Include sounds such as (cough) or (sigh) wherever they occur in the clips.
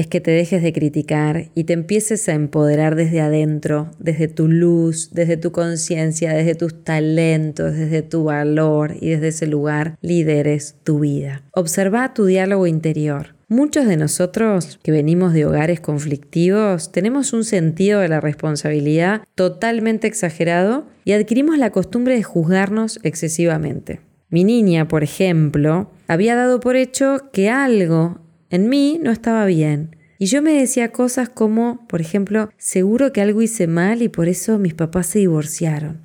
es que te dejes de criticar y te empieces a empoderar desde adentro, desde tu luz, desde tu conciencia, desde tus talentos, desde tu valor y desde ese lugar lideres tu vida. Observa tu diálogo interior. Muchos de nosotros que venimos de hogares conflictivos tenemos un sentido de la responsabilidad totalmente exagerado y adquirimos la costumbre de juzgarnos excesivamente. Mi niña, por ejemplo, había dado por hecho que algo en mí no estaba bien. Y yo me decía cosas como, por ejemplo, seguro que algo hice mal y por eso mis papás se divorciaron,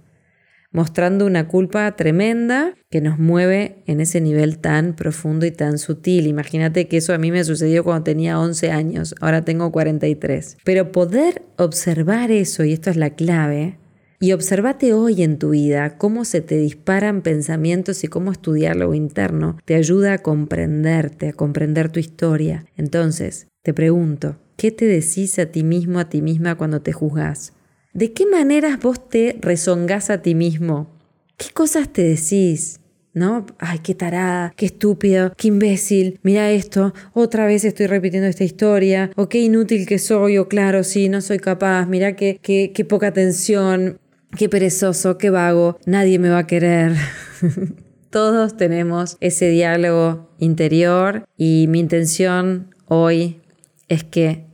mostrando una culpa tremenda que nos mueve en ese nivel tan profundo y tan sutil. Imagínate que eso a mí me sucedió cuando tenía 11 años, ahora tengo 43. Pero poder observar eso, y esto es la clave, y observate hoy en tu vida cómo se te disparan pensamientos y cómo estudiar lo interno te ayuda a comprenderte, a comprender tu historia. Entonces, te pregunto, ¿qué te decís a ti mismo, a ti misma cuando te juzgás? ¿De qué maneras vos te rezongás a ti mismo? ¿Qué cosas te decís? ¿no? Ay, qué tarada, qué estúpido, qué imbécil, mira esto, otra vez estoy repitiendo esta historia, o qué inútil que soy, o claro, sí, no soy capaz, mira qué, qué, qué poca atención, qué perezoso, qué vago, nadie me va a querer. (laughs) Todos tenemos ese diálogo interior y mi intención hoy es que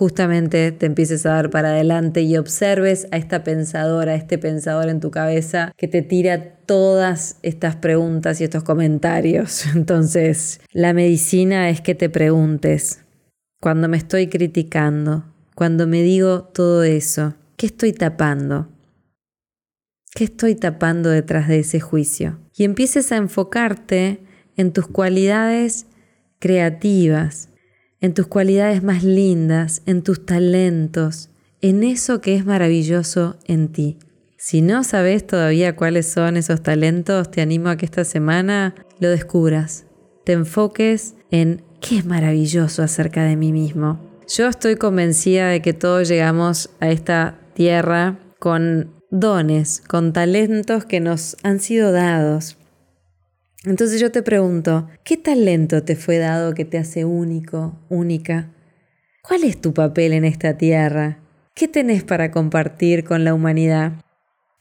justamente te empieces a dar para adelante y observes a esta pensadora, a este pensador en tu cabeza que te tira todas estas preguntas y estos comentarios. (laughs) Entonces, la medicina es que te preguntes, cuando me estoy criticando, cuando me digo todo eso, ¿qué estoy tapando? ¿Qué estoy tapando detrás de ese juicio? Y empieces a enfocarte en tus cualidades creativas, en tus cualidades más lindas, en tus talentos, en eso que es maravilloso en ti. Si no sabes todavía cuáles son esos talentos, te animo a que esta semana lo descubras. Te enfoques en qué es maravilloso acerca de mí mismo. Yo estoy convencida de que todos llegamos a esta tierra con dones, con talentos que nos han sido dados. Entonces yo te pregunto, ¿qué talento te fue dado que te hace único, única? ¿Cuál es tu papel en esta tierra? ¿Qué tenés para compartir con la humanidad?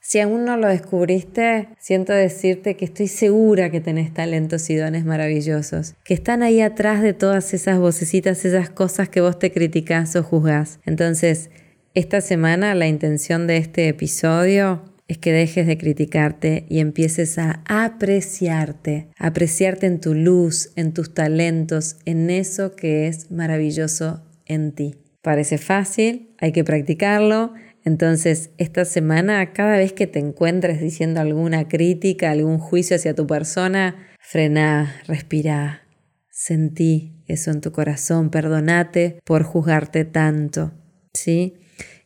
Si aún no lo descubriste, siento decirte que estoy segura que tenés talentos y dones maravillosos, que están ahí atrás de todas esas vocecitas, esas cosas que vos te criticás o juzgás. Entonces, esta semana la intención de este episodio es que dejes de criticarte y empieces a apreciarte, apreciarte en tu luz, en tus talentos, en eso que es maravilloso en ti. Parece fácil, hay que practicarlo. Entonces, esta semana, cada vez que te encuentres diciendo alguna crítica, algún juicio hacia tu persona, frena, respira, sentí eso en tu corazón, perdonate por juzgarte tanto, ¿sí?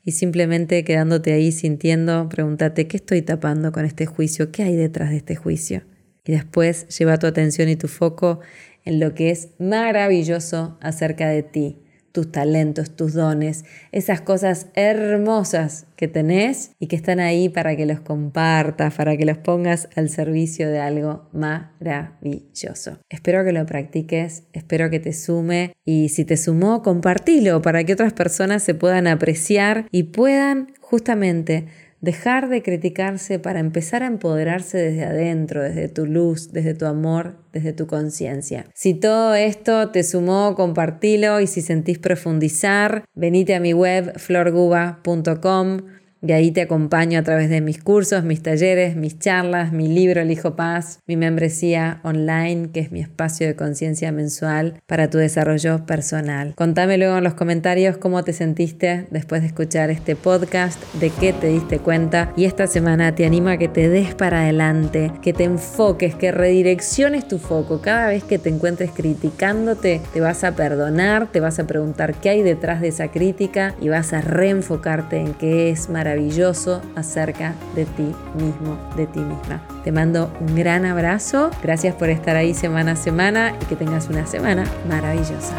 Y simplemente quedándote ahí sintiendo, pregúntate, ¿qué estoy tapando con este juicio? ¿Qué hay detrás de este juicio? Y después lleva tu atención y tu foco en lo que es maravilloso acerca de ti, tus talentos, tus dones, esas cosas hermosas que tenés y que están ahí para que los compartas, para que los pongas al servicio de algo maravilloso. Espero que lo practiques, espero que te sume y si te sumó, compartilo para que otras personas se puedan apreciar y puedan justamente dejar de criticarse para empezar a empoderarse desde adentro, desde tu luz, desde tu amor, desde tu conciencia. Si todo esto te sumó, compartilo y si sentís profundizar, venite a mi web florguba.com Y ahí te acompaño a través de mis cursos, mis talleres, mis charlas, mi libro El Hijo Paz, mi membresía online, que es mi espacio de conciencia mensual para tu desarrollo personal. Contame luego en los comentarios cómo te sentiste después de escuchar este podcast, de qué te diste cuenta y esta semana te animo a que te des para adelante, que te enfoques, que redirecciones tu foco. Cada vez que te encuentres criticándote, te vas a perdonar, te vas a preguntar qué hay detrás de esa crítica y vas a reenfocarte en qué es maravilloso acerca de ti mismo, de ti misma. Te mando un gran abrazo, gracias por estar ahí semana a semana y que tengas una semana maravillosa.